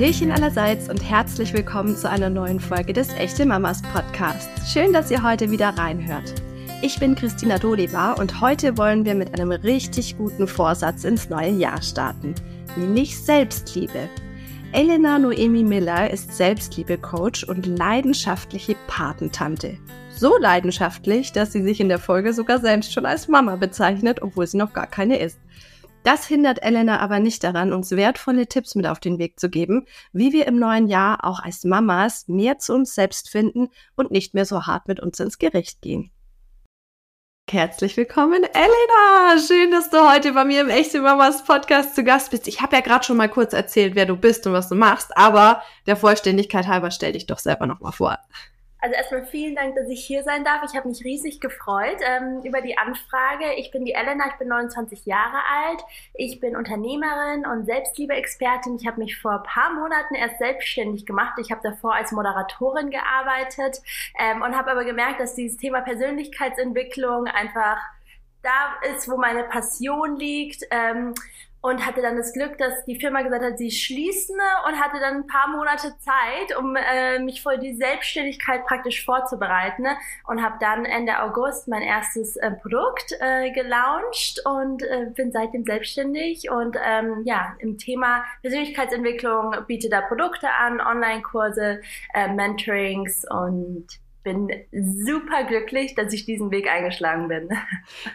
Hallöchen allerseits und herzlich willkommen zu einer neuen Folge des Echte Mamas Podcasts. Schön, dass ihr heute wieder reinhört. Ich bin Christina Doliva und heute wollen wir mit einem richtig guten Vorsatz ins neue Jahr starten, nämlich Selbstliebe. Elena Noemi Miller ist Selbstliebe-Coach und leidenschaftliche Patentante. So leidenschaftlich, dass sie sich in der Folge sogar selbst schon als Mama bezeichnet, obwohl sie noch gar keine ist. Das hindert Elena aber nicht daran, uns wertvolle Tipps mit auf den Weg zu geben, wie wir im neuen Jahr auch als Mamas mehr zu uns selbst finden und nicht mehr so hart mit uns ins Gericht gehen. Herzlich willkommen, Elena! Schön, dass du heute bei mir im Echte Mamas Podcast zu Gast bist. Ich habe ja gerade schon mal kurz erzählt, wer du bist und was du machst, aber der Vollständigkeit halber stell dich doch selber noch mal vor. Also erstmal vielen Dank, dass ich hier sein darf. Ich habe mich riesig gefreut ähm, über die Anfrage. Ich bin die Elena, ich bin 29 Jahre alt. Ich bin Unternehmerin und Selbstliebe-Expertin. Ich habe mich vor ein paar Monaten erst selbstständig gemacht. Ich habe davor als Moderatorin gearbeitet ähm, und habe aber gemerkt, dass dieses Thema Persönlichkeitsentwicklung einfach da ist, wo meine Passion liegt. Ähm, und hatte dann das Glück, dass die Firma gesagt hat, sie schließen und hatte dann ein paar Monate Zeit, um äh, mich vor die Selbstständigkeit praktisch vorzubereiten und habe dann Ende August mein erstes äh, Produkt äh, gelauncht und äh, bin seitdem selbstständig und ähm, ja, im Thema Persönlichkeitsentwicklung biete da Produkte an, Online-Kurse, äh, Mentorings und bin super glücklich, dass ich diesen Weg eingeschlagen bin.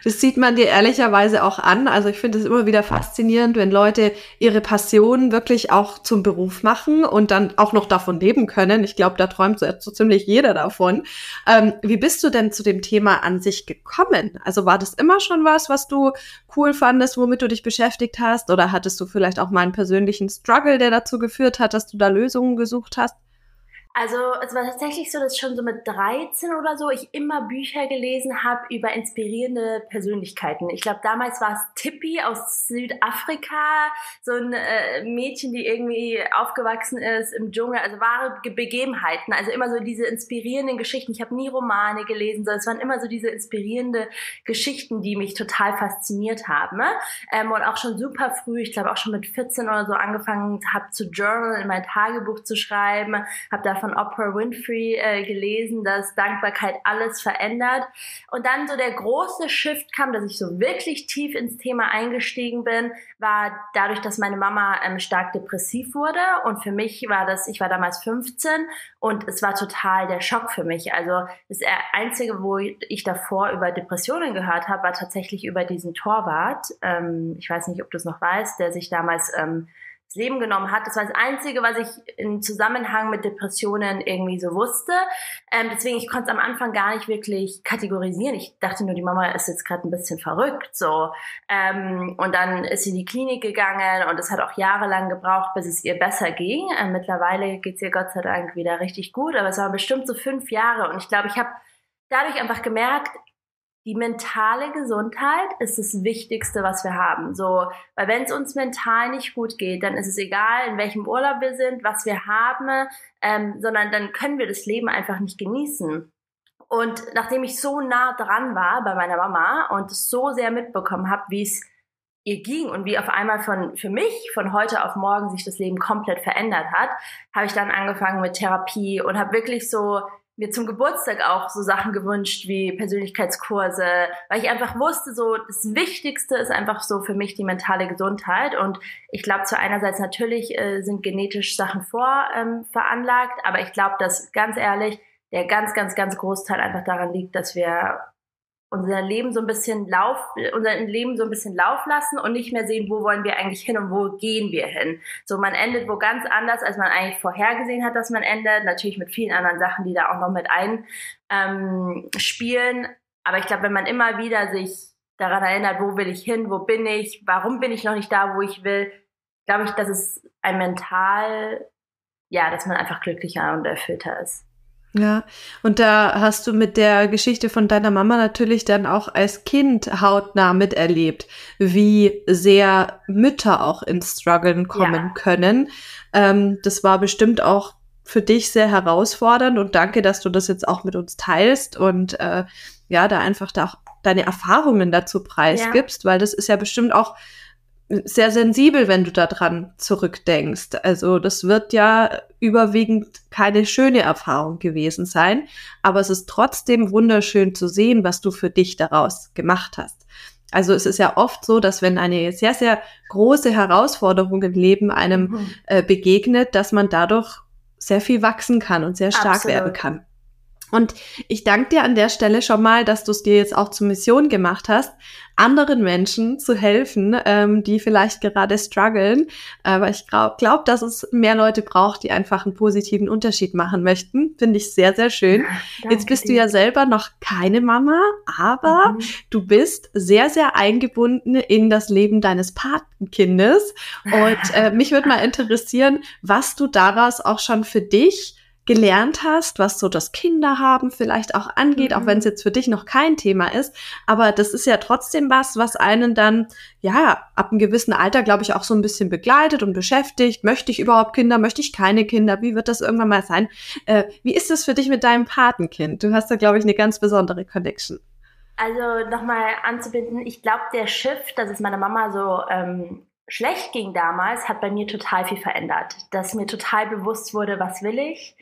Das sieht man dir ehrlicherweise auch an. Also ich finde es immer wieder faszinierend, wenn Leute ihre Passion wirklich auch zum Beruf machen und dann auch noch davon leben können. Ich glaube, da träumt so, so ziemlich jeder davon. Ähm, wie bist du denn zu dem Thema an sich gekommen? Also war das immer schon was, was du cool fandest, womit du dich beschäftigt hast? Oder hattest du vielleicht auch mal einen persönlichen Struggle, der dazu geführt hat, dass du da Lösungen gesucht hast? Also es war tatsächlich so, dass schon so mit 13 oder so ich immer Bücher gelesen habe über inspirierende Persönlichkeiten. Ich glaube, damals war es Tippi aus Südafrika, so ein äh, Mädchen, die irgendwie aufgewachsen ist im Dschungel, also wahre Begebenheiten, also immer so diese inspirierenden Geschichten. Ich habe nie Romane gelesen, sondern es waren immer so diese inspirierende Geschichten, die mich total fasziniert haben. Ähm, und auch schon super früh, ich glaube auch schon mit 14 oder so angefangen habe zu journal, in mein Tagebuch zu schreiben, habe davon von Oprah Winfrey äh, gelesen, dass Dankbarkeit alles verändert. Und dann so der große Shift kam, dass ich so wirklich tief ins Thema eingestiegen bin, war dadurch, dass meine Mama ähm, stark depressiv wurde. Und für mich war das, ich war damals 15 und es war total der Schock für mich. Also das Einzige, wo ich davor über Depressionen gehört habe, war tatsächlich über diesen Torwart. Ähm, ich weiß nicht, ob du es noch weißt, der sich damals ähm, Leben genommen hat. Das war das Einzige, was ich im Zusammenhang mit Depressionen irgendwie so wusste. Ähm, deswegen, ich konnte es am Anfang gar nicht wirklich kategorisieren. Ich dachte nur, die Mama ist jetzt gerade ein bisschen verrückt. so. Ähm, und dann ist sie in die Klinik gegangen und es hat auch jahrelang gebraucht, bis es ihr besser ging. Ähm, mittlerweile geht es ihr Gott sei Dank wieder richtig gut, aber es waren bestimmt so fünf Jahre. Und ich glaube, ich habe dadurch einfach gemerkt, die mentale Gesundheit ist das Wichtigste, was wir haben. So, weil wenn es uns mental nicht gut geht, dann ist es egal, in welchem Urlaub wir sind, was wir haben, ähm, sondern dann können wir das Leben einfach nicht genießen. Und nachdem ich so nah dran war bei meiner Mama und so sehr mitbekommen habe, wie es ihr ging und wie auf einmal von für mich von heute auf morgen sich das Leben komplett verändert hat, habe ich dann angefangen mit Therapie und habe wirklich so mir zum Geburtstag auch so Sachen gewünscht wie Persönlichkeitskurse, weil ich einfach wusste, so das Wichtigste ist einfach so für mich die mentale Gesundheit. Und ich glaube, zu einerseits natürlich äh, sind genetisch Sachen vor ähm, veranlagt, aber ich glaube, dass ganz ehrlich der ganz, ganz, ganz Großteil einfach daran liegt, dass wir unser Leben so ein bisschen Lauf, unser Leben so ein bisschen Lauf lassen und nicht mehr sehen, wo wollen wir eigentlich hin und wo gehen wir hin. So, man endet wo ganz anders, als man eigentlich vorhergesehen hat, dass man endet. Natürlich mit vielen anderen Sachen, die da auch noch mit ein ähm. Aber ich glaube, wenn man immer wieder sich daran erinnert, wo will ich hin, wo bin ich, warum bin ich noch nicht da, wo ich will, glaube ich, dass es ein mental, ja, dass man einfach glücklicher und erfüllter ist. Ja, und da hast du mit der Geschichte von deiner Mama natürlich dann auch als Kind hautnah miterlebt, wie sehr Mütter auch ins Struggeln kommen ja. können. Ähm, das war bestimmt auch für dich sehr herausfordernd und danke, dass du das jetzt auch mit uns teilst und äh, ja, da einfach da auch deine Erfahrungen dazu preisgibst, ja. weil das ist ja bestimmt auch sehr sensibel, wenn du daran zurückdenkst. Also das wird ja überwiegend keine schöne Erfahrung gewesen sein, aber es ist trotzdem wunderschön zu sehen, was du für dich daraus gemacht hast. Also es ist ja oft so, dass wenn eine sehr, sehr große Herausforderung im Leben einem mhm. äh, begegnet, dass man dadurch sehr viel wachsen kann und sehr stark Absolut. werden kann. Und ich danke dir an der Stelle schon mal, dass du es dir jetzt auch zur Mission gemacht hast, anderen Menschen zu helfen, ähm, die vielleicht gerade strugglen. Aber ich glaube, glaub, dass es mehr Leute braucht, die einfach einen positiven Unterschied machen möchten. Finde ich sehr, sehr schön. Danke jetzt bist dir. du ja selber noch keine Mama, aber mhm. du bist sehr, sehr eingebunden in das Leben deines Patenkindes. Und äh, mich würde mal interessieren, was du daraus auch schon für dich gelernt hast, was so das Kinderhaben vielleicht auch angeht, mhm. auch wenn es jetzt für dich noch kein Thema ist. Aber das ist ja trotzdem was, was einen dann, ja, ab einem gewissen Alter, glaube ich, auch so ein bisschen begleitet und beschäftigt. Möchte ich überhaupt Kinder? Möchte ich keine Kinder? Wie wird das irgendwann mal sein? Äh, wie ist es für dich mit deinem Patenkind? Du hast da, glaube ich, eine ganz besondere Connection. Also nochmal anzubinden, ich glaube, der Shift, dass es meiner Mama so ähm, schlecht ging damals, hat bei mir total viel verändert. Dass mir total bewusst wurde, was will ich.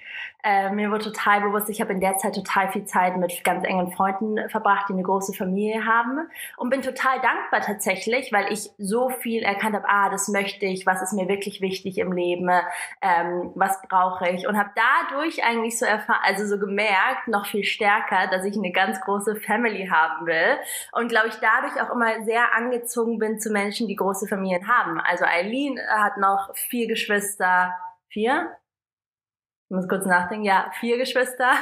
Äh, mir wurde total bewusst, ich habe in der Zeit total viel Zeit mit ganz engen Freunden verbracht, die eine große Familie haben. Und bin total dankbar tatsächlich, weil ich so viel erkannt habe, ah, das möchte ich, was ist mir wirklich wichtig im Leben, ähm, was brauche ich. Und habe dadurch eigentlich so erfahren, also so gemerkt, noch viel stärker, dass ich eine ganz große Family haben will. Und glaube ich, dadurch auch immer sehr angezogen bin zu Menschen, die große Familien haben. Also Eileen hat noch vier Geschwister. Vier? Muss kurz nachdenken. Ja, vier Geschwister.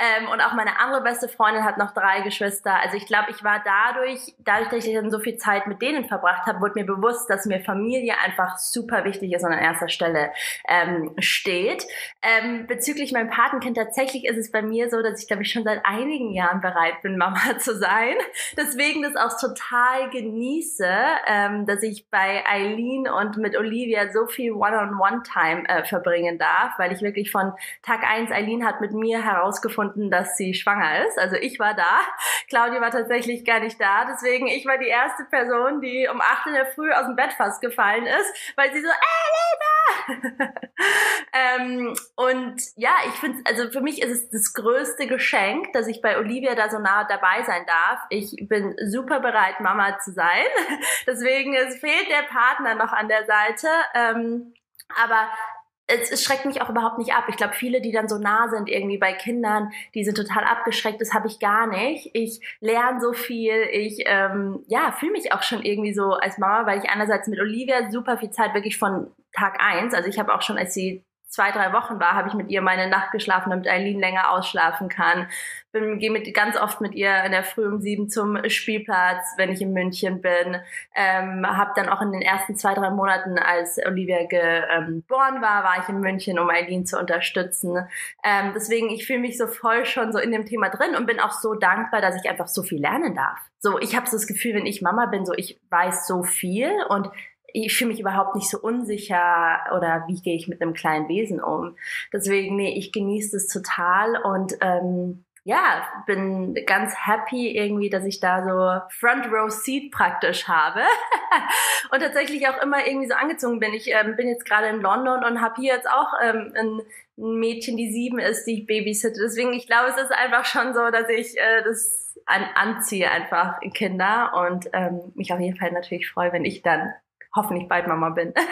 Ähm, und auch meine andere beste Freundin hat noch drei Geschwister. Also ich glaube, ich war dadurch, dadurch, dass ich dann so viel Zeit mit denen verbracht habe, wurde mir bewusst, dass mir Familie einfach super wichtig ist und an erster Stelle ähm, steht. Ähm, bezüglich meinem Patenkind, tatsächlich ist es bei mir so, dass ich, glaube ich, schon seit einigen Jahren bereit bin, Mama zu sein. Deswegen das auch total genieße, ähm, dass ich bei Eileen und mit Olivia so viel One-on-One-Time äh, verbringen darf, weil ich wirklich von Tag eins Eileen hat mit mir herausgefunden, dass sie schwanger ist. Also ich war da. Claudia war tatsächlich gar nicht da. Deswegen, ich war die erste Person, die um acht in der Früh aus dem Bett fast gefallen ist, weil sie so, Elena! ähm, und ja, ich finde, also für mich ist es das größte Geschenk, dass ich bei Olivia da so nah dabei sein darf. Ich bin super bereit, Mama zu sein. Deswegen, es fehlt der Partner noch an der Seite. Ähm, aber es, es schreckt mich auch überhaupt nicht ab. Ich glaube, viele, die dann so nah sind irgendwie bei Kindern, die sind total abgeschreckt. Das habe ich gar nicht. Ich lerne so viel. Ich ähm, ja fühle mich auch schon irgendwie so als Mama, weil ich einerseits mit Olivia super viel Zeit wirklich von Tag eins. Also ich habe auch schon, als sie zwei, drei Wochen war, habe ich mit ihr meine Nacht geschlafen, damit Eileen länger ausschlafen kann. Bin, gehe mit, ganz oft mit ihr in der Früh um sieben zum Spielplatz, wenn ich in München bin. Ähm, habe dann auch in den ersten zwei, drei Monaten, als Olivia geboren war, war ich in München, um Eileen zu unterstützen. Ähm, deswegen, ich fühle mich so voll schon so in dem Thema drin und bin auch so dankbar, dass ich einfach so viel lernen darf. So, ich habe so das Gefühl, wenn ich Mama bin, so ich weiß so viel und ich fühle mich überhaupt nicht so unsicher oder wie gehe ich mit einem kleinen Wesen um. Deswegen, nee, ich genieße es total und ähm, ja, bin ganz happy irgendwie, dass ich da so Front Row Seat praktisch habe und tatsächlich auch immer irgendwie so angezogen bin. Ich ähm, bin jetzt gerade in London und habe hier jetzt auch ähm, ein, Mädchen, die sieben ist, die ich babysitte. Deswegen, ich glaube, es ist einfach schon so, dass ich äh, das an, anziehe einfach Kinder und ähm, mich auf jeden Fall natürlich freue, wenn ich dann hoffentlich bald Mama bin.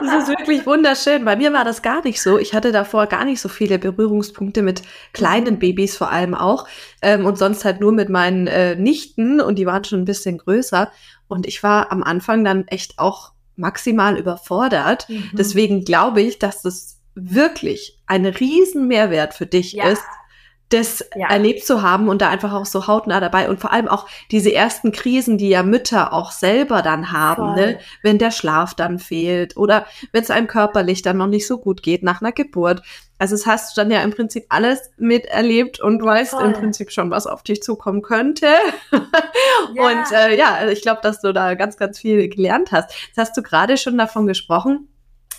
Das ist wirklich wunderschön. Bei mir war das gar nicht so. Ich hatte davor gar nicht so viele Berührungspunkte mit kleinen mhm. Babys vor allem auch. Ähm, und sonst halt nur mit meinen äh, Nichten und die waren schon ein bisschen größer. Und ich war am Anfang dann echt auch maximal überfordert. Mhm. Deswegen glaube ich, dass das wirklich ein riesen Mehrwert für dich ja. ist, das ja. erlebt zu haben und da einfach auch so hautnah dabei und vor allem auch diese ersten Krisen, die ja Mütter auch selber dann haben, ne? wenn der Schlaf dann fehlt oder wenn es einem körperlich dann noch nicht so gut geht nach einer Geburt. Also es hast du dann ja im Prinzip alles miterlebt und weißt Voll. im Prinzip schon, was auf dich zukommen könnte. Ja. Und äh, ja, ich glaube, dass du da ganz, ganz viel gelernt hast. Jetzt hast du gerade schon davon gesprochen,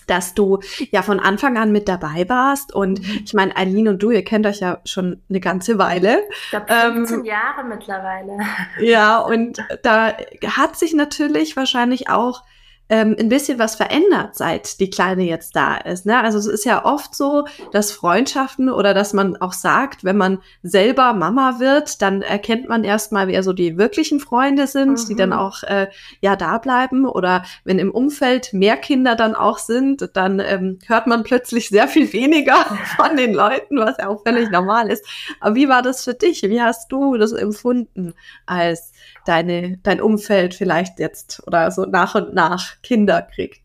dass du ja von Anfang an mit dabei warst. Und mhm. ich meine, Eileen und du, ihr kennt euch ja schon eine ganze Weile. Ich glaube, 15 ähm, Jahre mittlerweile. Ja, und da hat sich natürlich wahrscheinlich auch ähm, ein bisschen was verändert, seit die Kleine jetzt da ist. Ne? Also es ist ja oft so, dass Freundschaften oder dass man auch sagt, wenn man selber Mama wird, dann erkennt man erstmal, wer so die wirklichen Freunde sind, mhm. die dann mhm. auch äh, ja da bleiben. Oder wenn im Umfeld mehr Kinder dann auch sind, dann ähm, hört man plötzlich sehr viel weniger von den Leuten, was ja auch völlig normal ist. Aber wie war das für dich? Wie hast du das empfunden als deine, dein Umfeld vielleicht jetzt oder so nach und nach Kinder kriegt?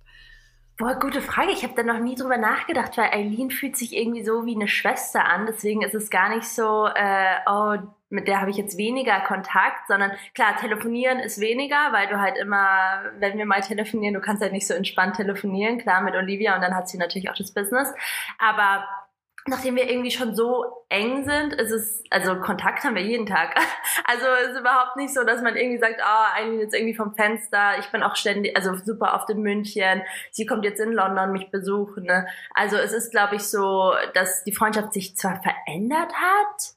Boah, gute Frage. Ich habe da noch nie drüber nachgedacht, weil Eileen fühlt sich irgendwie so wie eine Schwester an. Deswegen ist es gar nicht so, äh, oh, mit der habe ich jetzt weniger Kontakt, sondern klar, telefonieren ist weniger, weil du halt immer, wenn wir mal telefonieren, du kannst halt nicht so entspannt telefonieren, klar mit Olivia und dann hat sie natürlich auch das Business. Aber nachdem wir irgendwie schon so eng sind, ist es, also Kontakt haben wir jeden Tag. Also ist überhaupt nicht so, dass man irgendwie sagt, ah, oh, Eileen jetzt irgendwie vom Fenster, ich bin auch ständig, also super oft in München, sie kommt jetzt in London mich besuchen. Ne? Also es ist, glaube ich, so, dass die Freundschaft sich zwar verändert hat,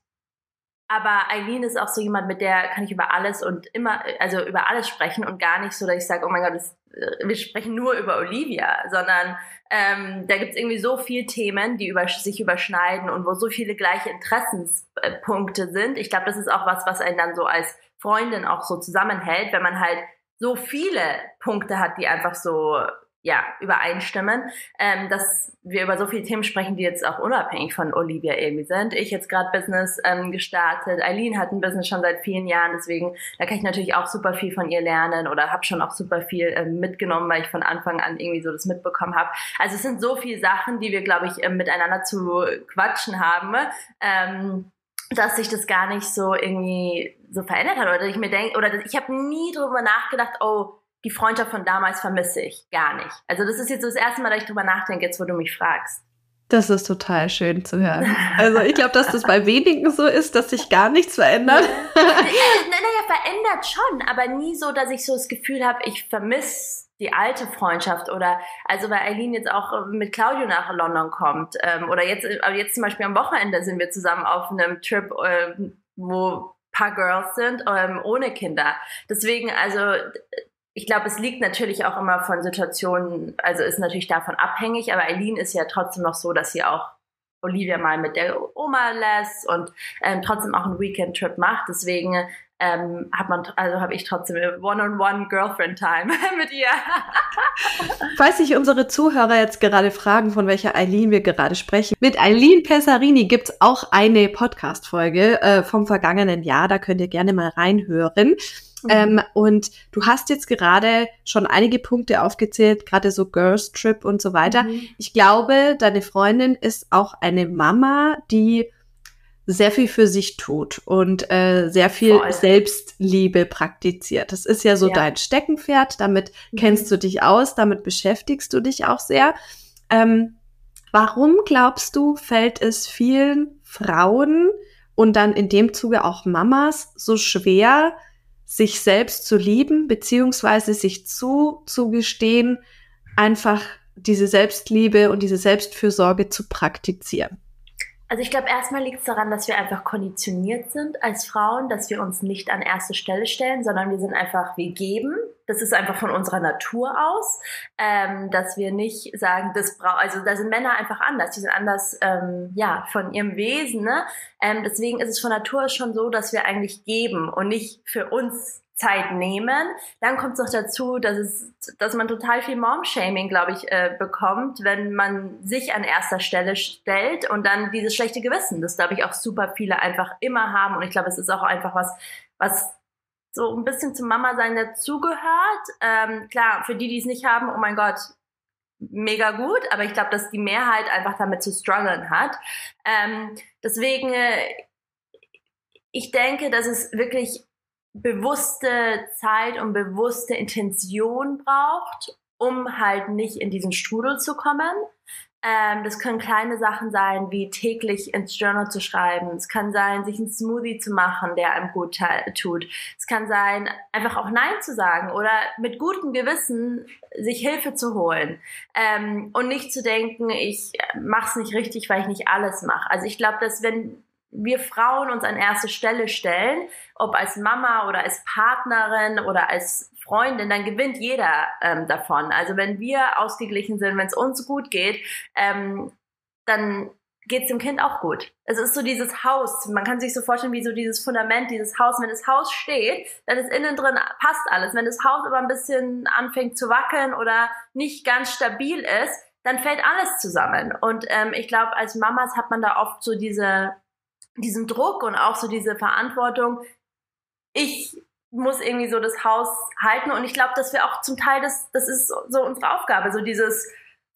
aber Eileen ist auch so jemand, mit der kann ich über alles und immer, also über alles sprechen und gar nicht so, dass ich sage, oh mein Gott, das, wir sprechen nur über Olivia, sondern ähm, da gibt's irgendwie so viele Themen, die über, sich überschneiden und wo so viele gleiche Interessenspunkte sind. Ich glaube, das ist auch was, was einen dann so als Freundin auch so zusammenhält, wenn man halt so viele Punkte hat, die einfach so ja, übereinstimmen, ähm, dass wir über so viele Themen sprechen, die jetzt auch unabhängig von Olivia irgendwie sind. Ich jetzt gerade Business ähm, gestartet, Eileen hat ein Business schon seit vielen Jahren, deswegen da kann ich natürlich auch super viel von ihr lernen oder habe schon auch super viel ähm, mitgenommen, weil ich von Anfang an irgendwie so das mitbekommen habe. Also es sind so viele Sachen, die wir, glaube ich, ähm, miteinander zu quatschen haben. Ähm, dass sich das gar nicht so irgendwie so verändert hat oder ich mir denke oder ich habe nie drüber nachgedacht, oh, die Freundschaft von damals vermisse ich gar nicht. Also das ist jetzt das erste Mal, dass ich drüber nachdenke, jetzt wo du mich fragst. Das ist total schön zu hören. Also ich glaube, dass das bei wenigen so ist, dass sich gar nichts verändert. naja, verändert schon, aber nie so, dass ich so das Gefühl habe, ich vermisse die alte Freundschaft oder also weil Eileen jetzt auch mit Claudio nach London kommt ähm, oder jetzt, aber jetzt zum Beispiel am Wochenende sind wir zusammen auf einem Trip, äh, wo paar Girls sind ähm, ohne Kinder. Deswegen also ich glaube, es liegt natürlich auch immer von Situationen, also ist natürlich davon abhängig, aber Eileen ist ja trotzdem noch so, dass sie auch Olivia mal mit der Oma lässt und ähm, trotzdem auch einen Weekend-Trip macht. Deswegen ähm, hat man, also habe ich trotzdem One-on-One-Girlfriend-Time mit ihr. Falls sich unsere Zuhörer jetzt gerade fragen, von welcher Eileen wir gerade sprechen, mit Eileen Pesarini gibt's auch eine Podcast-Folge äh, vom vergangenen Jahr. Da könnt ihr gerne mal reinhören. Mhm. Ähm, und du hast jetzt gerade schon einige Punkte aufgezählt, gerade so Girls Trip und so weiter. Mhm. Ich glaube, deine Freundin ist auch eine Mama, die sehr viel für sich tut und äh, sehr viel Voll. Selbstliebe praktiziert. Das ist ja so ja. dein Steckenpferd, damit mhm. kennst du dich aus, damit beschäftigst du dich auch sehr. Ähm, warum glaubst du, fällt es vielen Frauen und dann in dem Zuge auch Mamas so schwer, sich selbst zu lieben, beziehungsweise sich zuzugestehen, einfach diese Selbstliebe und diese Selbstfürsorge zu praktizieren? Also ich glaube, erstmal liegt es daran, dass wir einfach konditioniert sind als Frauen, dass wir uns nicht an erste Stelle stellen, sondern wir sind einfach, wir geben. Das ist einfach von unserer Natur aus, ähm, dass wir nicht sagen, das braucht, also da sind Männer einfach anders, die sind anders, ähm, ja, von ihrem Wesen. Ne? Ähm, deswegen ist es von Natur schon so, dass wir eigentlich geben und nicht für uns Zeit nehmen. Dann kommt es noch dazu, dass es, dass man total viel Mom-Shaming, glaube ich, äh, bekommt, wenn man sich an erster Stelle stellt und dann dieses schlechte Gewissen, das glaube ich auch super viele einfach immer haben. Und ich glaube, es ist auch einfach was, was so ein bisschen zum Mama-Sein dazugehört. Ähm, klar, für die, die es nicht haben, oh mein Gott, mega gut, aber ich glaube, dass die Mehrheit einfach damit zu strugglen hat. Ähm, deswegen, äh, ich denke, dass es wirklich bewusste Zeit und bewusste Intention braucht, um halt nicht in diesen Strudel zu kommen. Ähm, das können kleine Sachen sein, wie täglich ins Journal zu schreiben. Es kann sein, sich einen Smoothie zu machen, der einem gut tut. Es kann sein, einfach auch Nein zu sagen oder mit gutem Gewissen sich Hilfe zu holen ähm, und nicht zu denken, ich mache es nicht richtig, weil ich nicht alles mache. Also ich glaube, dass wenn wir Frauen uns an erste Stelle stellen, ob als Mama oder als Partnerin oder als Freundin, dann gewinnt jeder ähm, davon. Also wenn wir ausgeglichen sind, wenn es uns gut geht, ähm, dann geht es dem Kind auch gut. Es ist so dieses Haus. Man kann sich so vorstellen wie so dieses Fundament, dieses Haus. Wenn das Haus steht, dann ist innen drin passt alles. Wenn das Haus aber ein bisschen anfängt zu wackeln oder nicht ganz stabil ist, dann fällt alles zusammen. Und ähm, ich glaube, als Mamas hat man da oft so diese diesen Druck und auch so diese Verantwortung, ich muss irgendwie so das Haus halten und ich glaube, dass wir auch zum Teil das, das ist so unsere Aufgabe, so dieses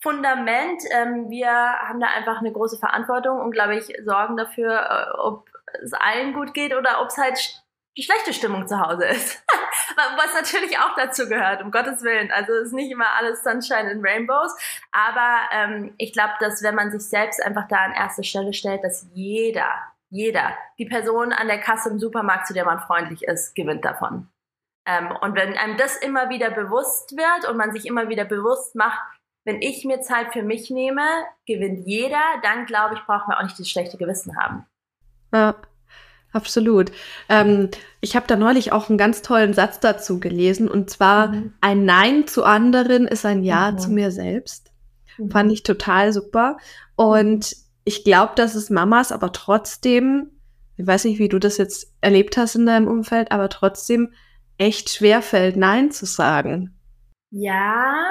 Fundament. Ähm, wir haben da einfach eine große Verantwortung und glaube ich sorgen dafür, äh, ob es allen gut geht oder ob es halt die schlechte Stimmung zu Hause ist. Was natürlich auch dazu gehört, um Gottes Willen. Also ist nicht immer alles Sunshine and Rainbows. Aber ähm, ich glaube, dass wenn man sich selbst einfach da an erste Stelle stellt, dass jeder, jeder. Die Person an der Kasse im Supermarkt, zu der man freundlich ist, gewinnt davon. Ähm, und wenn einem das immer wieder bewusst wird und man sich immer wieder bewusst macht, wenn ich mir Zeit für mich nehme, gewinnt jeder, dann glaube ich, brauchen wir auch nicht das schlechte Gewissen haben. Ja, absolut. Ähm, ich habe da neulich auch einen ganz tollen Satz dazu gelesen und zwar, mhm. ein Nein zu anderen ist ein Ja mhm. zu mir selbst. Mhm. Fand ich total super. Und ich glaube, dass es Mamas aber trotzdem, ich weiß nicht, wie du das jetzt erlebt hast in deinem Umfeld, aber trotzdem echt schwer fällt, Nein zu sagen. Ja,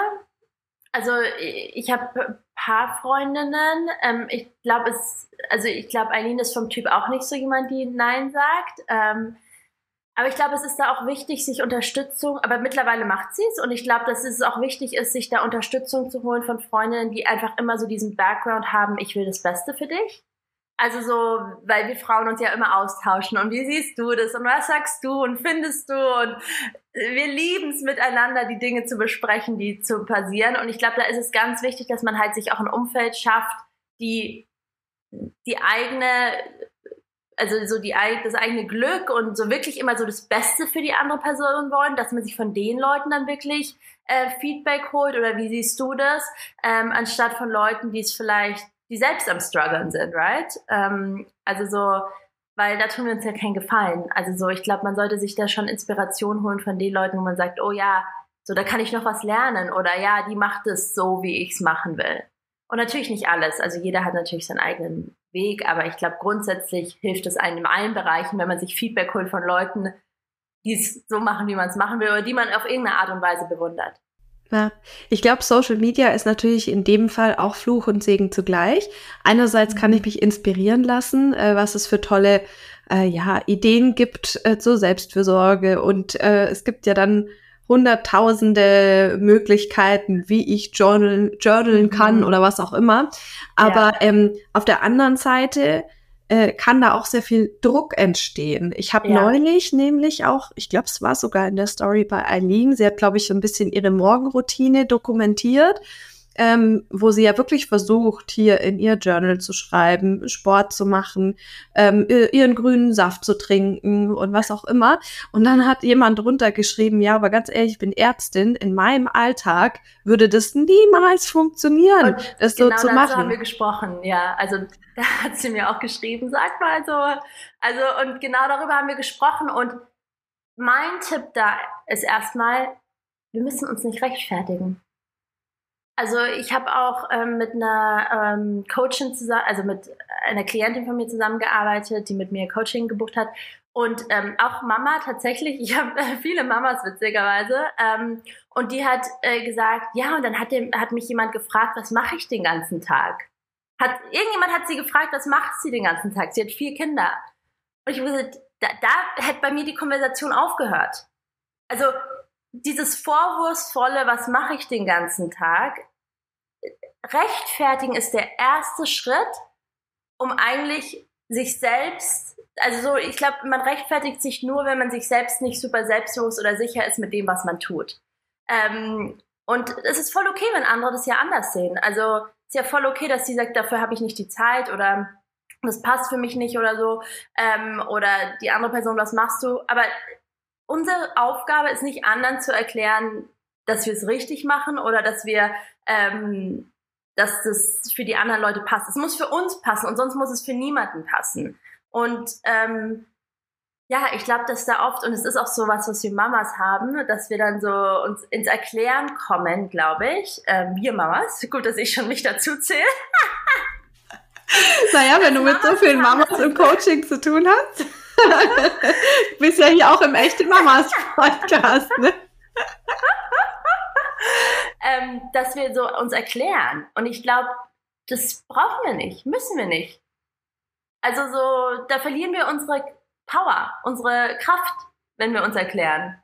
also ich habe paar Freundinnen. Ähm, ich glaube, es, also ich glaube, Eileen ist vom Typ auch nicht so jemand, die Nein sagt. Ähm, aber ich glaube, es ist da auch wichtig, sich Unterstützung, aber mittlerweile macht sie es und ich glaube, dass es auch wichtig ist, sich da Unterstützung zu holen von Freundinnen, die einfach immer so diesen Background haben, ich will das Beste für dich. Also so, weil wir Frauen uns ja immer austauschen. Und wie siehst du das? Und was sagst du? Und findest du? Und wir lieben es miteinander, die Dinge zu besprechen, die zu passieren. Und ich glaube, da ist es ganz wichtig, dass man halt sich auch ein Umfeld schafft, die die eigene also so die, das eigene Glück und so wirklich immer so das Beste für die andere Person wollen, dass man sich von den Leuten dann wirklich äh, Feedback holt oder wie siehst du das, ähm, anstatt von Leuten, die es vielleicht, die selbst am struggeln sind, right? Ähm, also so, weil da tun wir uns ja keinen Gefallen. Also so, ich glaube, man sollte sich da schon Inspiration holen von den Leuten, wo man sagt, oh ja, so da kann ich noch was lernen oder ja, die macht es so, wie ich es machen will. Und natürlich nicht alles. Also jeder hat natürlich seinen eigenen Weg, aber ich glaube, grundsätzlich hilft es einem in allen Bereichen, wenn man sich Feedback holt von Leuten, die es so machen, wie man es machen will, oder die man auf irgendeine Art und Weise bewundert. Ja, ich glaube, Social Media ist natürlich in dem Fall auch Fluch und Segen zugleich. Einerseits kann ich mich inspirieren lassen, äh, was es für tolle äh, ja, Ideen gibt äh, zur Selbstfürsorge. Und äh, es gibt ja dann hunderttausende Möglichkeiten, wie ich journalen, journalen kann mhm. oder was auch immer. Aber ja. ähm, auf der anderen Seite äh, kann da auch sehr viel Druck entstehen. Ich habe ja. neulich nämlich auch, ich glaube, es war sogar in der Story bei Eileen, sie hat, glaube ich, so ein bisschen ihre Morgenroutine dokumentiert ähm, wo sie ja wirklich versucht, hier in ihr Journal zu schreiben, Sport zu machen, ähm, ihren grünen Saft zu trinken und was auch immer. Und dann hat jemand drunter geschrieben, ja, aber ganz ehrlich, ich bin Ärztin, in meinem Alltag würde das niemals funktionieren, und das genau so zu machen. haben wir gesprochen, ja. Also da hat sie mir auch geschrieben, sag mal so. Also und genau darüber haben wir gesprochen und mein Tipp da ist erstmal, wir müssen uns nicht rechtfertigen. Also ich habe auch ähm, mit einer ähm, Coachin zusammen, also mit einer Klientin von mir zusammengearbeitet, die mit mir Coaching gebucht hat. Und ähm, auch Mama tatsächlich, ich habe äh, viele Mamas witzigerweise, ähm, und die hat äh, gesagt, ja, und dann hat, dem, hat mich jemand gefragt, was mache ich den ganzen Tag? Hat, irgendjemand hat sie gefragt, was macht sie den ganzen Tag? Sie hat vier Kinder. Und ich gesagt, da, da hätte bei mir die Konversation aufgehört. Also dieses Vorwurfsvolle, was mache ich den ganzen Tag, rechtfertigen ist der erste Schritt, um eigentlich sich selbst, also so, ich glaube, man rechtfertigt sich nur, wenn man sich selbst nicht super selbstlos oder sicher ist mit dem, was man tut. Ähm, Und es ist voll okay, wenn andere das ja anders sehen. Also ist ja voll okay, dass sie sagt, dafür habe ich nicht die Zeit oder das passt für mich nicht oder so. Ähm, oder die andere Person, was machst du? Aber unsere Aufgabe ist nicht anderen zu erklären, dass wir es richtig machen oder dass wir, ähm, dass das für die anderen Leute passt. Es muss für uns passen und sonst muss es für niemanden passen. Und ähm, ja, ich glaube, dass da oft, und es ist auch so was, was wir Mamas haben, dass wir dann so uns ins Erklären kommen, glaube ich. Ähm, wir Mamas. Gut, dass ich schon mich dazu zähle. naja, wenn du mit so vielen Mamas im Coaching zu tun hast. du bist ja hier auch im echten Mamas Podcast, ne? Ähm, dass wir so uns erklären. Und ich glaube, das brauchen wir nicht, müssen wir nicht. Also so, da verlieren wir unsere Power, unsere Kraft, wenn wir uns erklären.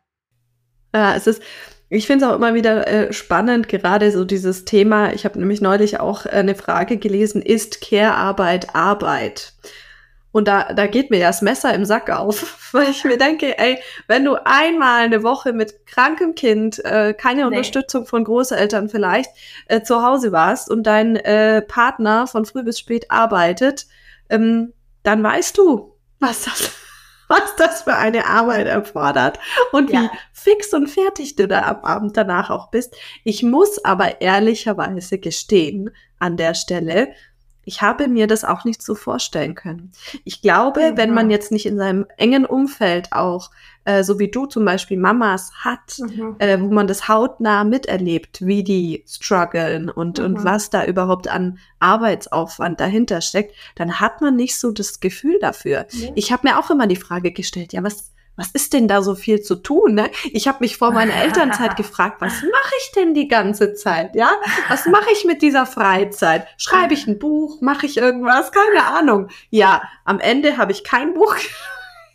Ja, es ist, ich finde es auch immer wieder äh, spannend, gerade so dieses Thema. Ich habe nämlich neulich auch äh, eine Frage gelesen, ist Care-Arbeit Arbeit? Und da, da geht mir das Messer im Sack auf, weil ich mir denke, ey, wenn du einmal eine Woche mit krankem Kind, äh, keine nee. Unterstützung von Großeltern vielleicht, äh, zu Hause warst und dein äh, Partner von früh bis spät arbeitet, ähm, dann weißt du, was das was das für eine Arbeit erfordert und ja. wie fix und fertig du da am Abend danach auch bist. Ich muss aber ehrlicherweise gestehen an der Stelle, ich habe mir das auch nicht so vorstellen können. Ich glaube, ja. wenn man jetzt nicht in seinem engen Umfeld auch, äh, so wie du zum Beispiel Mamas hat, mhm. äh, wo man das hautnah miterlebt, wie die strugglen und, mhm. und was da überhaupt an Arbeitsaufwand dahinter steckt, dann hat man nicht so das Gefühl dafür. Mhm. Ich habe mir auch immer die Frage gestellt, ja, was, was ist denn da so viel zu tun? Ne? Ich habe mich vor meiner Elternzeit gefragt, was mache ich denn die ganze Zeit? Ja, was mache ich mit dieser Freizeit? Schreibe ich ein Buch? Mache ich irgendwas? Keine Ahnung. Ja, am Ende habe ich kein Buch.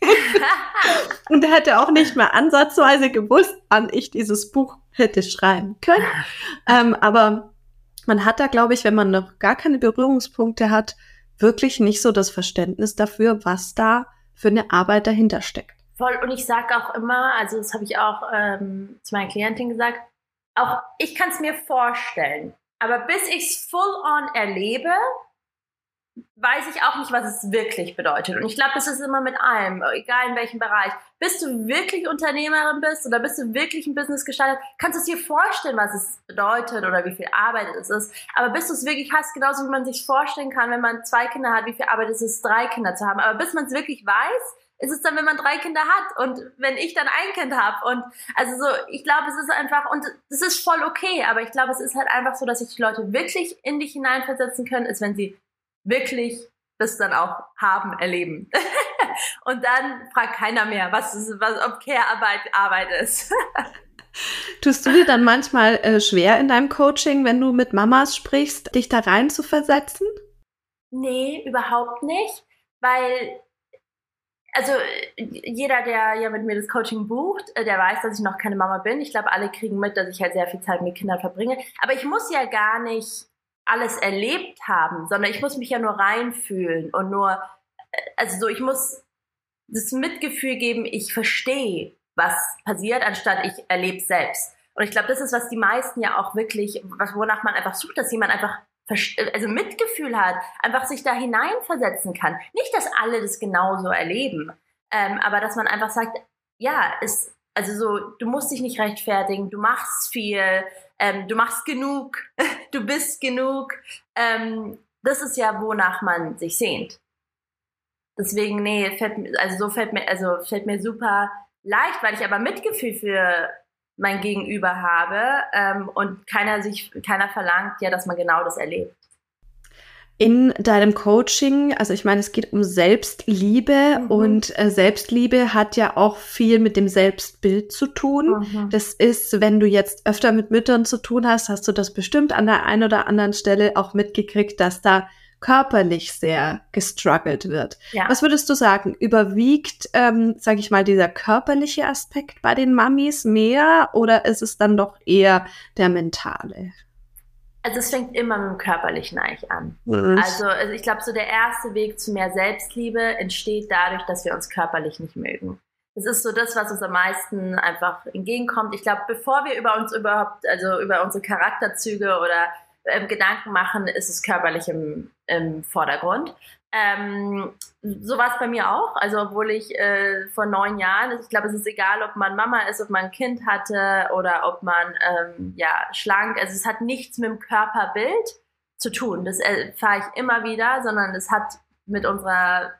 und er hätte auch nicht mal ansatzweise gewusst, wann ich dieses Buch hätte schreiben können. Ähm, aber man hat da, glaube ich, wenn man noch gar keine Berührungspunkte hat, wirklich nicht so das Verständnis dafür, was da für eine Arbeit dahinter steckt. Voll. Und ich sage auch immer, also das habe ich auch ähm, zu meinen Klientin gesagt, auch ich kann es mir vorstellen. Aber bis ich es full on erlebe, weiß ich auch nicht, was es wirklich bedeutet. Und ich glaube, das ist immer mit allem, egal in welchem Bereich. Bis du wirklich Unternehmerin bist oder bist du wirklich ein Business gestaltet, kannst du es dir vorstellen, was es bedeutet oder wie viel Arbeit es ist. Aber bis du es wirklich hast, genauso wie man sich vorstellen kann, wenn man zwei Kinder hat, wie viel Arbeit es ist, drei Kinder zu haben. Aber bis man es wirklich weiß, ist es dann, wenn man drei Kinder hat und wenn ich dann ein Kind habe. Und also so, ich glaube, es ist einfach, und es ist voll okay, aber ich glaube, es ist halt einfach so, dass sich die Leute wirklich in dich hineinversetzen können, ist, wenn sie wirklich das dann auch haben, erleben. und dann fragt keiner mehr, was, ist, was ob Care-Arbeit Arbeit ist. Tust du dir dann manchmal äh, schwer in deinem Coaching, wenn du mit Mamas sprichst, dich da rein zu versetzen? Nee, überhaupt nicht, weil also jeder, der ja mit mir das Coaching bucht, äh, der weiß, dass ich noch keine Mama bin. Ich glaube, alle kriegen mit, dass ich halt sehr viel Zeit mit Kindern verbringe. Aber ich muss ja gar nicht alles erlebt haben, sondern ich muss mich ja nur reinfühlen und nur, äh, also so, ich muss das Mitgefühl geben, ich verstehe, was passiert, anstatt ich erlebe selbst. Und ich glaube, das ist, was die meisten ja auch wirklich, wonach man einfach sucht, dass jemand einfach also Mitgefühl hat, einfach sich da hineinversetzen kann. Nicht, dass alle das genauso erleben, ähm, aber dass man einfach sagt, ja, ist, also so, du musst dich nicht rechtfertigen, du machst viel, ähm, du machst genug, du bist genug. Ähm, das ist ja, wonach man sich sehnt. Deswegen, nee, fällt, also so fällt mir, also fällt mir super leicht, weil ich aber Mitgefühl für mein Gegenüber habe ähm, und keiner sich, keiner verlangt ja, dass man genau das erlebt. In deinem Coaching, also ich meine, es geht um Selbstliebe mhm. und äh, Selbstliebe hat ja auch viel mit dem Selbstbild zu tun. Mhm. Das ist, wenn du jetzt öfter mit Müttern zu tun hast, hast du das bestimmt an der einen oder anderen Stelle auch mitgekriegt, dass da körperlich sehr gestruggelt wird. Ja. Was würdest du sagen? Überwiegt, ähm, sage ich mal, dieser körperliche Aspekt bei den Mamis mehr oder ist es dann doch eher der mentale? Also es fängt immer mit dem Körperlichen eigentlich an. Mhm. Also, also ich glaube, so der erste Weg zu mehr Selbstliebe entsteht dadurch, dass wir uns körperlich nicht mögen. Das ist so das, was uns am meisten einfach entgegenkommt. Ich glaube, bevor wir über uns überhaupt, also über unsere Charakterzüge oder ähm, Gedanken machen, ist es körperlich im, im Vordergrund. Ähm, so war es bei mir auch. Also obwohl ich äh, vor neun Jahren, ich glaube, es ist egal, ob man Mama ist, ob man ein Kind hatte oder ob man ähm, ja schlank. Also es hat nichts mit dem Körperbild zu tun. Das erfahre ich immer wieder, sondern es hat mit unserer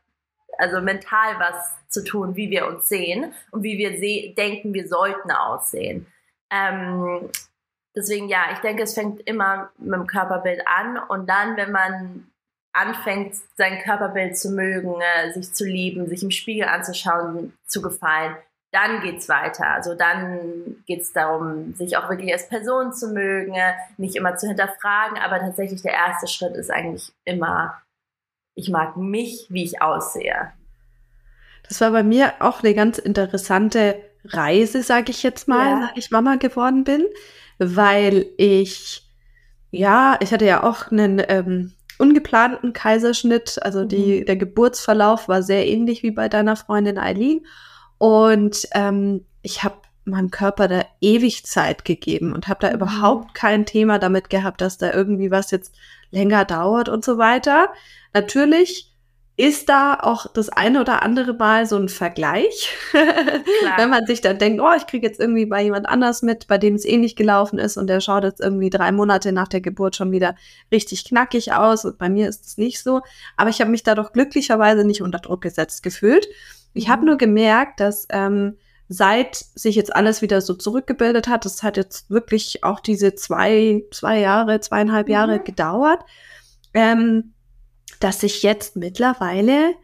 also mental was zu tun, wie wir uns sehen und wie wir denken, wir sollten aussehen. Ähm, deswegen ja, ich denke, es fängt immer mit dem Körperbild an und dann, wenn man anfängt, sein Körperbild zu mögen, äh, sich zu lieben, sich im Spiegel anzuschauen, zu gefallen, dann geht's weiter. Also dann geht's darum, sich auch wirklich als Person zu mögen, äh, nicht immer zu hinterfragen, aber tatsächlich der erste Schritt ist eigentlich immer, ich mag mich, wie ich aussehe. Das war bei mir auch eine ganz interessante Reise, sage ich jetzt mal, ja. seit ich Mama geworden bin, weil ich, ja, ich hatte ja auch einen ähm, ungeplanten Kaiserschnitt. Also die, mhm. der Geburtsverlauf war sehr ähnlich wie bei deiner Freundin Eileen. Und ähm, ich habe meinem Körper da ewig Zeit gegeben und habe da mhm. überhaupt kein Thema damit gehabt, dass da irgendwie was jetzt länger dauert und so weiter. Natürlich ist da auch das eine oder andere Mal so ein Vergleich, wenn man sich dann denkt, oh, ich kriege jetzt irgendwie bei jemand anders mit, bei dem es ähnlich gelaufen ist und der schaut jetzt irgendwie drei Monate nach der Geburt schon wieder richtig knackig aus und bei mir ist es nicht so. Aber ich habe mich da doch glücklicherweise nicht unter Druck gesetzt gefühlt. Ich habe mhm. nur gemerkt, dass ähm, seit sich jetzt alles wieder so zurückgebildet hat, das hat jetzt wirklich auch diese zwei, zwei Jahre, zweieinhalb Jahre mhm. gedauert, ähm, dass ich jetzt mittlerweile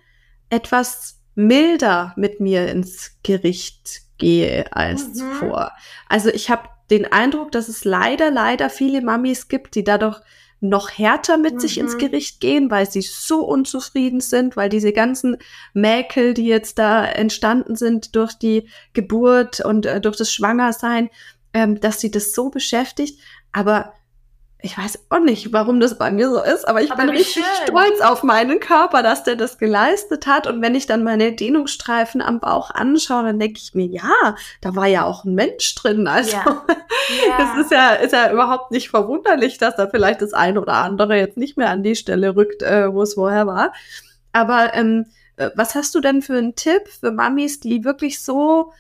etwas milder mit mir ins Gericht gehe als mhm. zuvor. Also ich habe den Eindruck, dass es leider, leider viele Mamis gibt, die dadurch noch härter mit mhm. sich ins mhm. Gericht gehen, weil sie so unzufrieden sind, weil diese ganzen Mäkel, die jetzt da entstanden sind durch die Geburt und äh, durch das Schwangersein, ähm, dass sie das so beschäftigt. Aber ich weiß auch nicht, warum das bei mir so ist, aber ich aber bin richtig schön. stolz auf meinen Körper, dass der das geleistet hat. Und wenn ich dann meine Dehnungsstreifen am Bauch anschaue, dann denke ich mir, ja, da war ja auch ein Mensch drin. Also ja. ja. es ist ja, ist ja überhaupt nicht verwunderlich, dass da vielleicht das eine oder andere jetzt nicht mehr an die Stelle rückt, äh, wo es vorher war. Aber ähm, äh, was hast du denn für einen Tipp für Mamis, die wirklich so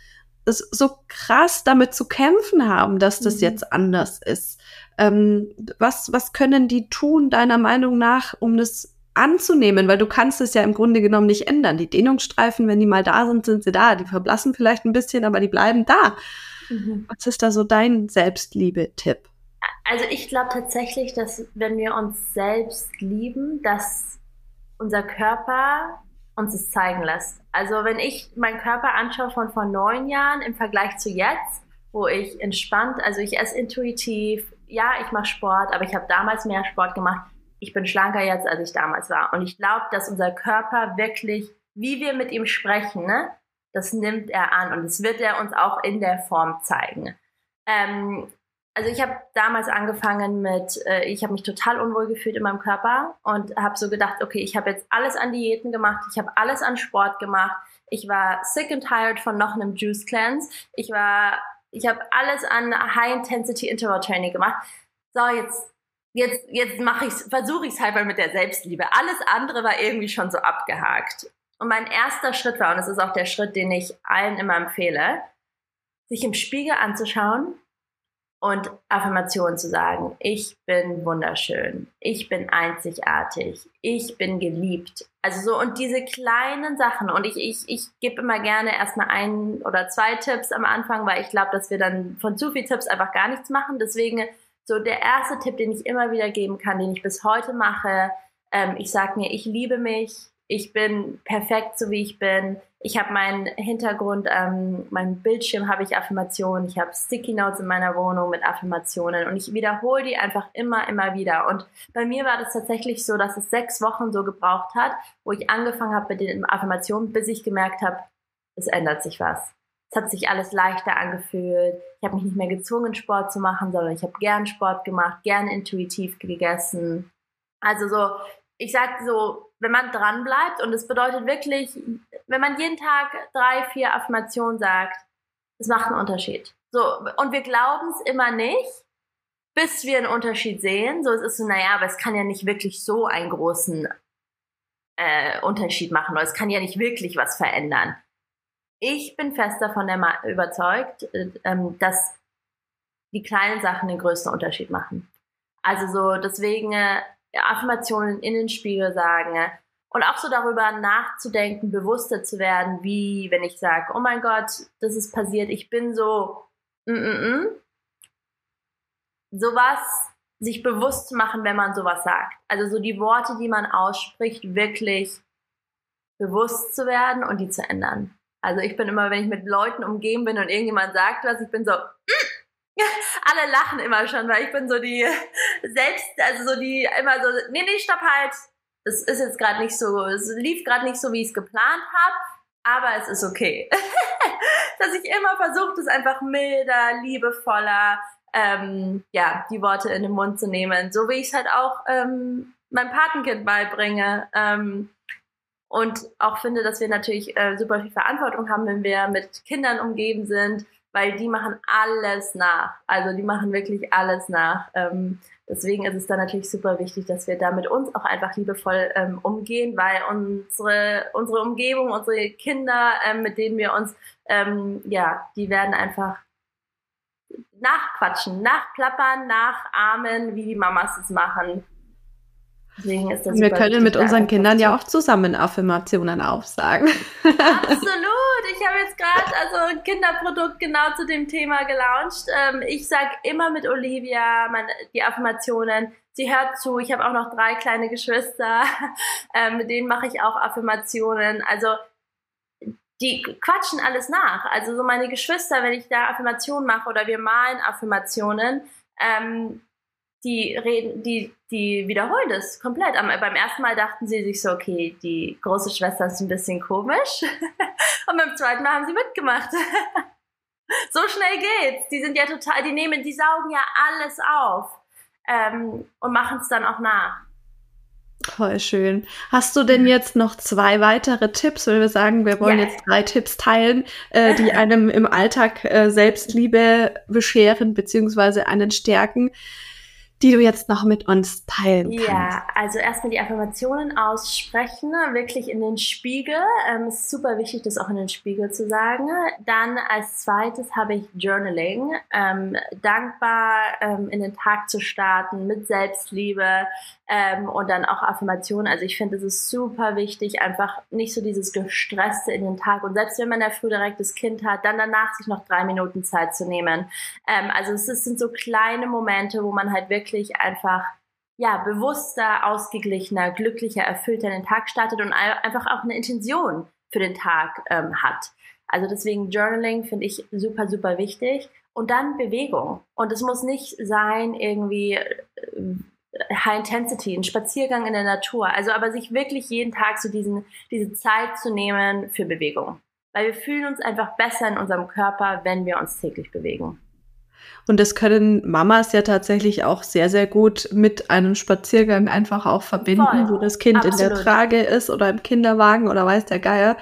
so krass damit zu kämpfen haben, dass das mhm. jetzt anders ist? Ähm, was, was können die tun, deiner Meinung nach, um das anzunehmen? Weil du kannst es ja im Grunde genommen nicht ändern. Die Dehnungsstreifen, wenn die mal da sind, sind sie da. Die verblassen vielleicht ein bisschen, aber die bleiben da. Mhm. Was ist da so dein Selbstliebe-Tipp? Also ich glaube tatsächlich, dass wenn wir uns selbst lieben, dass unser Körper uns es zeigen lässt. Also wenn ich meinen Körper anschaue von vor neun Jahren im Vergleich zu jetzt, wo ich entspannt, also ich esse intuitiv, ja, ich mache Sport, aber ich habe damals mehr Sport gemacht. Ich bin schlanker jetzt, als ich damals war. Und ich glaube, dass unser Körper wirklich, wie wir mit ihm sprechen, ne, das nimmt er an und das wird er uns auch in der Form zeigen. Ähm, also ich habe damals angefangen mit, äh, ich habe mich total unwohl gefühlt in meinem Körper und habe so gedacht, okay, ich habe jetzt alles an Diäten gemacht, ich habe alles an Sport gemacht, ich war sick and tired von noch einem Juice Cleanse, ich war ich habe alles an High-Intensity-Interval-Training gemacht. So, jetzt, jetzt, jetzt mache ich versuche ich es halt mal mit der Selbstliebe. Alles andere war irgendwie schon so abgehakt. Und mein erster Schritt war, und es ist auch der Schritt, den ich allen immer empfehle, sich im Spiegel anzuschauen und Affirmationen zu sagen. Ich bin wunderschön. Ich bin einzigartig. Ich bin geliebt. Also so und diese kleinen Sachen und ich, ich, ich gebe immer gerne erstmal ein oder zwei Tipps am Anfang, weil ich glaube, dass wir dann von zu viel Tipps einfach gar nichts machen. Deswegen so der erste Tipp, den ich immer wieder geben kann, den ich bis heute mache, ähm, ich sage mir, ich liebe mich, ich bin perfekt, so wie ich bin. Ich habe meinen Hintergrund, ähm, meinen Bildschirm habe ich Affirmationen. Ich habe Sticky Notes in meiner Wohnung mit Affirmationen und ich wiederhole die einfach immer, immer wieder. Und bei mir war das tatsächlich so, dass es sechs Wochen so gebraucht hat, wo ich angefangen habe mit den Affirmationen, bis ich gemerkt habe, es ändert sich was. Es hat sich alles leichter angefühlt. Ich habe mich nicht mehr gezwungen, Sport zu machen, sondern ich habe gern Sport gemacht, gern intuitiv gegessen. Also so, ich sag so, wenn man dran bleibt und es bedeutet wirklich, wenn man jeden Tag drei, vier Affirmationen sagt, es macht einen Unterschied. So, und wir glauben es immer nicht, bis wir einen Unterschied sehen. So, es ist so, naja, aber es kann ja nicht wirklich so einen großen äh, Unterschied machen oder es kann ja nicht wirklich was verändern. Ich bin fest davon überzeugt, äh, ähm, dass die kleinen Sachen den größten Unterschied machen. Also so deswegen äh, Affirmationen in den Spiegel sagen äh, und auch so darüber nachzudenken, bewusster zu werden, wie wenn ich sage, oh mein Gott, das ist passiert, ich bin so, mm, mm, mm. sowas sich bewusst zu machen, wenn man sowas sagt. Also so die Worte, die man ausspricht, wirklich bewusst zu werden und die zu ändern. Also ich bin immer, wenn ich mit Leuten umgeben bin und irgendjemand sagt was, ich bin so, mm. alle lachen immer schon, weil ich bin so die selbst, also so die immer so, nee, nee, stopp halt. Das ist jetzt gerade nicht so, es lief gerade nicht so, wie ich es geplant habe, aber es ist okay. Dass ich immer versuche, es einfach milder, liebevoller, ähm, ja, die Worte in den Mund zu nehmen. So wie ich es halt auch ähm, meinem Patenkind beibringe. Ähm, und auch finde, dass wir natürlich äh, super viel Verantwortung haben, wenn wir mit Kindern umgeben sind, weil die machen alles nach. Also die machen wirklich alles nach. Ähm, deswegen ist es dann natürlich super wichtig, dass wir da mit uns auch einfach liebevoll ähm, umgehen, weil unsere, unsere Umgebung, unsere Kinder, ähm, mit denen wir uns, ähm, ja, die werden einfach nachquatschen, nachplappern, nachahmen, wie die Mamas es machen. Deswegen ist das Wir können mit unseren Kindern ja auch zusammen Affirmationen aufsagen. Absolut. Ich habe jetzt gerade also ein Kinderprodukt genau zu dem Thema gelauncht. Ähm, ich sage immer mit Olivia meine, die Affirmationen. Sie hört zu. Ich habe auch noch drei kleine Geschwister. Ähm, mit denen mache ich auch Affirmationen. Also die quatschen alles nach. Also so meine Geschwister, wenn ich da Affirmationen mache oder wir malen Affirmationen, ähm, die reden, die, die wiederholen das komplett. Aber beim ersten Mal dachten sie sich so, okay, die große Schwester ist ein bisschen komisch. Und beim zweiten Mal haben sie mitgemacht. so schnell geht's. Die sind ja total, die nehmen, die saugen ja alles auf ähm, und machen es dann auch nach. Voll schön. Hast du denn jetzt noch zwei weitere Tipps, weil wir sagen, wir wollen ja. jetzt drei Tipps teilen, äh, die einem im Alltag äh, Selbstliebe bescheren beziehungsweise einen stärken? Die du jetzt noch mit uns teilen kannst. Ja, also erstmal die Affirmationen aussprechen, wirklich in den Spiegel. Ähm, ist super wichtig, das auch in den Spiegel zu sagen. Dann als zweites habe ich Journaling. Ähm, dankbar ähm, in den Tag zu starten mit Selbstliebe ähm, und dann auch Affirmationen. Also ich finde, es ist super wichtig, einfach nicht so dieses Gestresste in den Tag. Und selbst wenn man ja früh direkt das Kind hat, dann danach sich noch drei Minuten Zeit zu nehmen. Ähm, also es sind so kleine Momente, wo man halt wirklich einfach ja, bewusster, ausgeglichener, glücklicher, erfüllter in den Tag startet und einfach auch eine Intention für den Tag ähm, hat. Also deswegen Journaling finde ich super, super wichtig. Und dann Bewegung. Und es muss nicht sein irgendwie äh, High Intensity, ein Spaziergang in der Natur. Also aber sich wirklich jeden Tag so diesen, diese Zeit zu nehmen für Bewegung. Weil wir fühlen uns einfach besser in unserem Körper, wenn wir uns täglich bewegen. Und das können Mamas ja tatsächlich auch sehr, sehr gut mit einem Spaziergang einfach auch verbinden, Voll. wo das Kind Absolut. in der Trage ist oder im Kinderwagen oder weiß der Geier.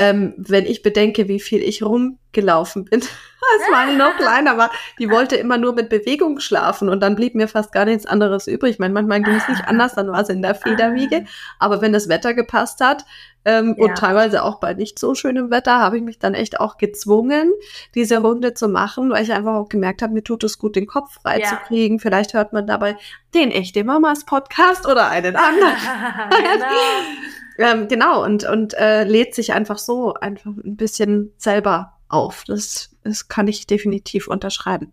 Ähm, wenn ich bedenke, wie viel ich rumgelaufen bin, als meine noch kleiner war, die wollte immer nur mit Bewegung schlafen und dann blieb mir fast gar nichts anderes übrig. Ich meine, manchmal ging es nicht anders, dann war sie in der Federwiege. Aber wenn das Wetter gepasst hat, ähm, ja. und teilweise auch bei nicht so schönem Wetter, habe ich mich dann echt auch gezwungen, diese Runde zu machen, weil ich einfach auch gemerkt habe, mir tut es gut, den Kopf frei ja. zu kriegen. Vielleicht hört man dabei den Echte Mamas Podcast oder einen anderen. genau. ähm, genau, und, und äh, lädt sich einfach so einfach ein bisschen selber auf. Das, das kann ich definitiv unterschreiben.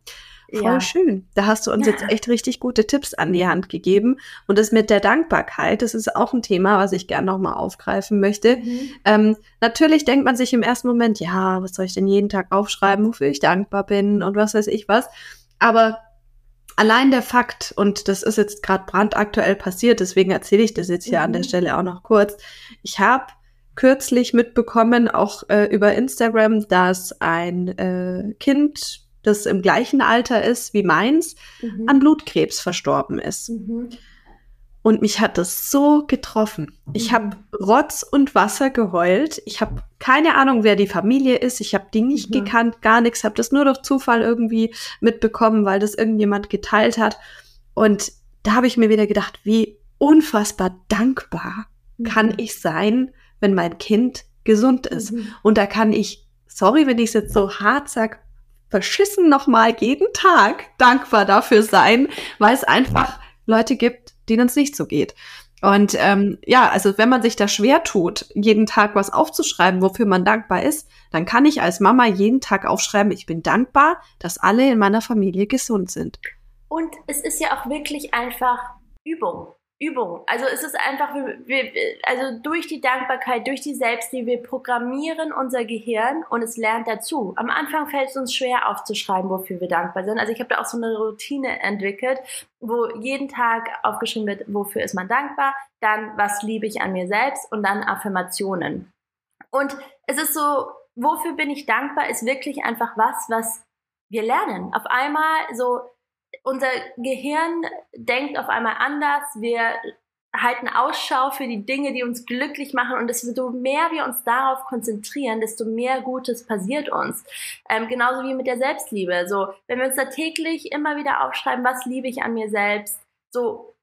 Voll ja. schön. Da hast du uns jetzt echt richtig gute Tipps an die Hand gegeben. Und das mit der Dankbarkeit, das ist auch ein Thema, was ich gerne nochmal aufgreifen möchte. Mhm. Ähm, natürlich denkt man sich im ersten Moment, ja, was soll ich denn jeden Tag aufschreiben, wofür ich dankbar bin und was weiß ich was. Aber allein der Fakt, und das ist jetzt gerade brandaktuell passiert, deswegen erzähle ich das jetzt hier mhm. an der mhm. Stelle auch noch kurz. Ich habe kürzlich mitbekommen, auch äh, über Instagram, dass ein äh, Kind das im gleichen Alter ist wie meins, mhm. an Blutkrebs verstorben ist. Mhm. Und mich hat das so getroffen. Ich habe Rotz und Wasser geheult. Ich habe keine Ahnung, wer die Familie ist. Ich habe die nicht mhm. gekannt, gar nichts. Habe das nur durch Zufall irgendwie mitbekommen, weil das irgendjemand geteilt hat. Und da habe ich mir wieder gedacht, wie unfassbar dankbar mhm. kann ich sein, wenn mein Kind gesund ist. Mhm. Und da kann ich, sorry, wenn ich es jetzt so hart sag, verschissen nochmal jeden Tag dankbar dafür sein, weil es einfach Leute gibt, denen es nicht so geht. Und ähm, ja, also wenn man sich da schwer tut, jeden Tag was aufzuschreiben, wofür man dankbar ist, dann kann ich als Mama jeden Tag aufschreiben, ich bin dankbar, dass alle in meiner Familie gesund sind. Und es ist ja auch wirklich einfach Übung. Übung. Also es ist einfach, wir, also durch die Dankbarkeit, durch die Selbstliebe, wir programmieren unser Gehirn und es lernt dazu. Am Anfang fällt es uns schwer aufzuschreiben, wofür wir dankbar sind. Also ich habe da auch so eine Routine entwickelt, wo jeden Tag aufgeschrieben wird, wofür ist man dankbar, dann was liebe ich an mir selbst und dann Affirmationen. Und es ist so, wofür bin ich dankbar, ist wirklich einfach was, was wir lernen. Auf einmal so unser Gehirn denkt auf einmal anders. Wir halten Ausschau für die Dinge, die uns glücklich machen. Und desto mehr wir uns darauf konzentrieren, desto mehr Gutes passiert uns. Ähm, genauso wie mit der Selbstliebe. So, wenn wir uns da täglich immer wieder aufschreiben, was liebe ich an mir selbst, so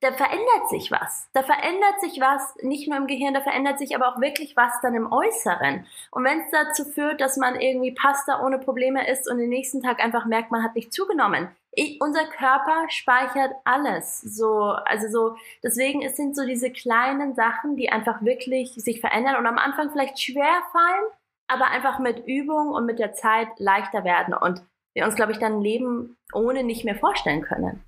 da verändert sich was. Da verändert sich was, nicht nur im Gehirn, da verändert sich aber auch wirklich was dann im Äußeren. Und wenn es dazu führt, dass man irgendwie Pasta ohne Probleme isst und den nächsten Tag einfach merkt, man hat nicht zugenommen. Ich, unser Körper speichert alles. So, also so, deswegen es sind so diese kleinen Sachen, die einfach wirklich sich verändern und am Anfang vielleicht schwer fallen, aber einfach mit Übung und mit der Zeit leichter werden und wir uns, glaube ich, dann ein Leben ohne nicht mehr vorstellen können.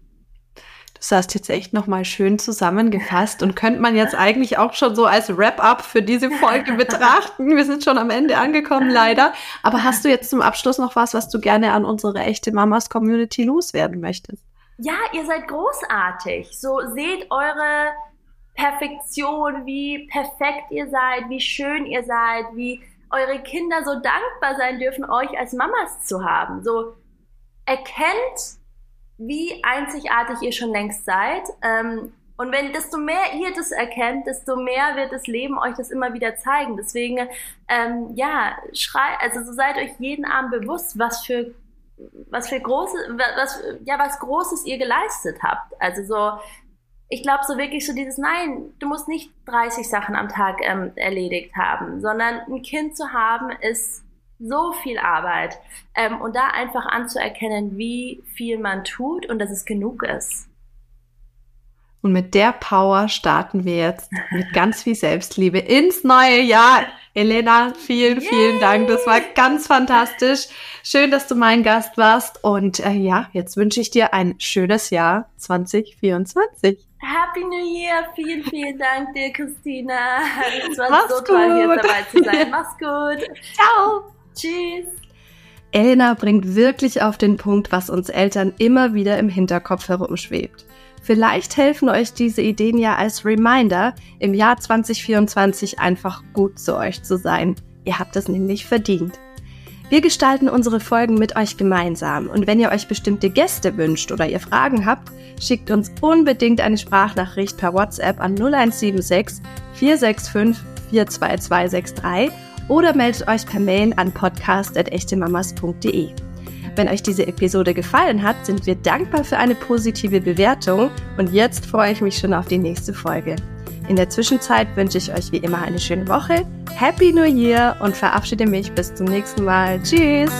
Das hast jetzt echt nochmal schön zusammengefasst und könnte man jetzt eigentlich auch schon so als Wrap-up für diese Folge betrachten. Wir sind schon am Ende angekommen, leider. Aber hast du jetzt zum Abschluss noch was, was du gerne an unsere echte Mamas Community loswerden möchtest? Ja, ihr seid großartig. So seht eure Perfektion, wie perfekt ihr seid, wie schön ihr seid, wie eure Kinder so dankbar sein dürfen, euch als Mamas zu haben. So erkennt wie einzigartig ihr schon längst seid. Ähm, und wenn desto mehr ihr das erkennt, desto mehr wird das Leben euch das immer wieder zeigen. Deswegen, ähm, ja, schrei, also so seid euch jeden Abend bewusst, was für was für große, was, ja, was Großes ihr geleistet habt. Also so, ich glaube so wirklich so dieses, nein, du musst nicht 30 Sachen am Tag ähm, erledigt haben, sondern ein Kind zu haben ist so viel Arbeit. Ähm, und da einfach anzuerkennen, wie viel man tut und dass es genug ist. Und mit der Power starten wir jetzt mit ganz viel Selbstliebe ins neue Jahr. Elena, vielen, vielen Yay. Dank. Das war ganz fantastisch. Schön, dass du mein Gast warst. Und äh, ja, jetzt wünsche ich dir ein schönes Jahr 2024. Happy New Year! Vielen, vielen Dank dir, Christina. Es war Mach's so toll, hier dabei zu sein. Mach's gut. Ciao. Tschüss. Elena bringt wirklich auf den Punkt, was uns Eltern immer wieder im Hinterkopf herumschwebt. Vielleicht helfen euch diese Ideen ja als Reminder, im Jahr 2024 einfach gut zu euch zu sein. Ihr habt es nämlich verdient. Wir gestalten unsere Folgen mit euch gemeinsam und wenn ihr euch bestimmte Gäste wünscht oder ihr Fragen habt, schickt uns unbedingt eine Sprachnachricht per WhatsApp an 0176 465 42263 oder meldet euch per Mail an podcast.echtemamas.de. Wenn euch diese Episode gefallen hat, sind wir dankbar für eine positive Bewertung und jetzt freue ich mich schon auf die nächste Folge. In der Zwischenzeit wünsche ich euch wie immer eine schöne Woche, Happy New Year und verabschiede mich bis zum nächsten Mal. Tschüss!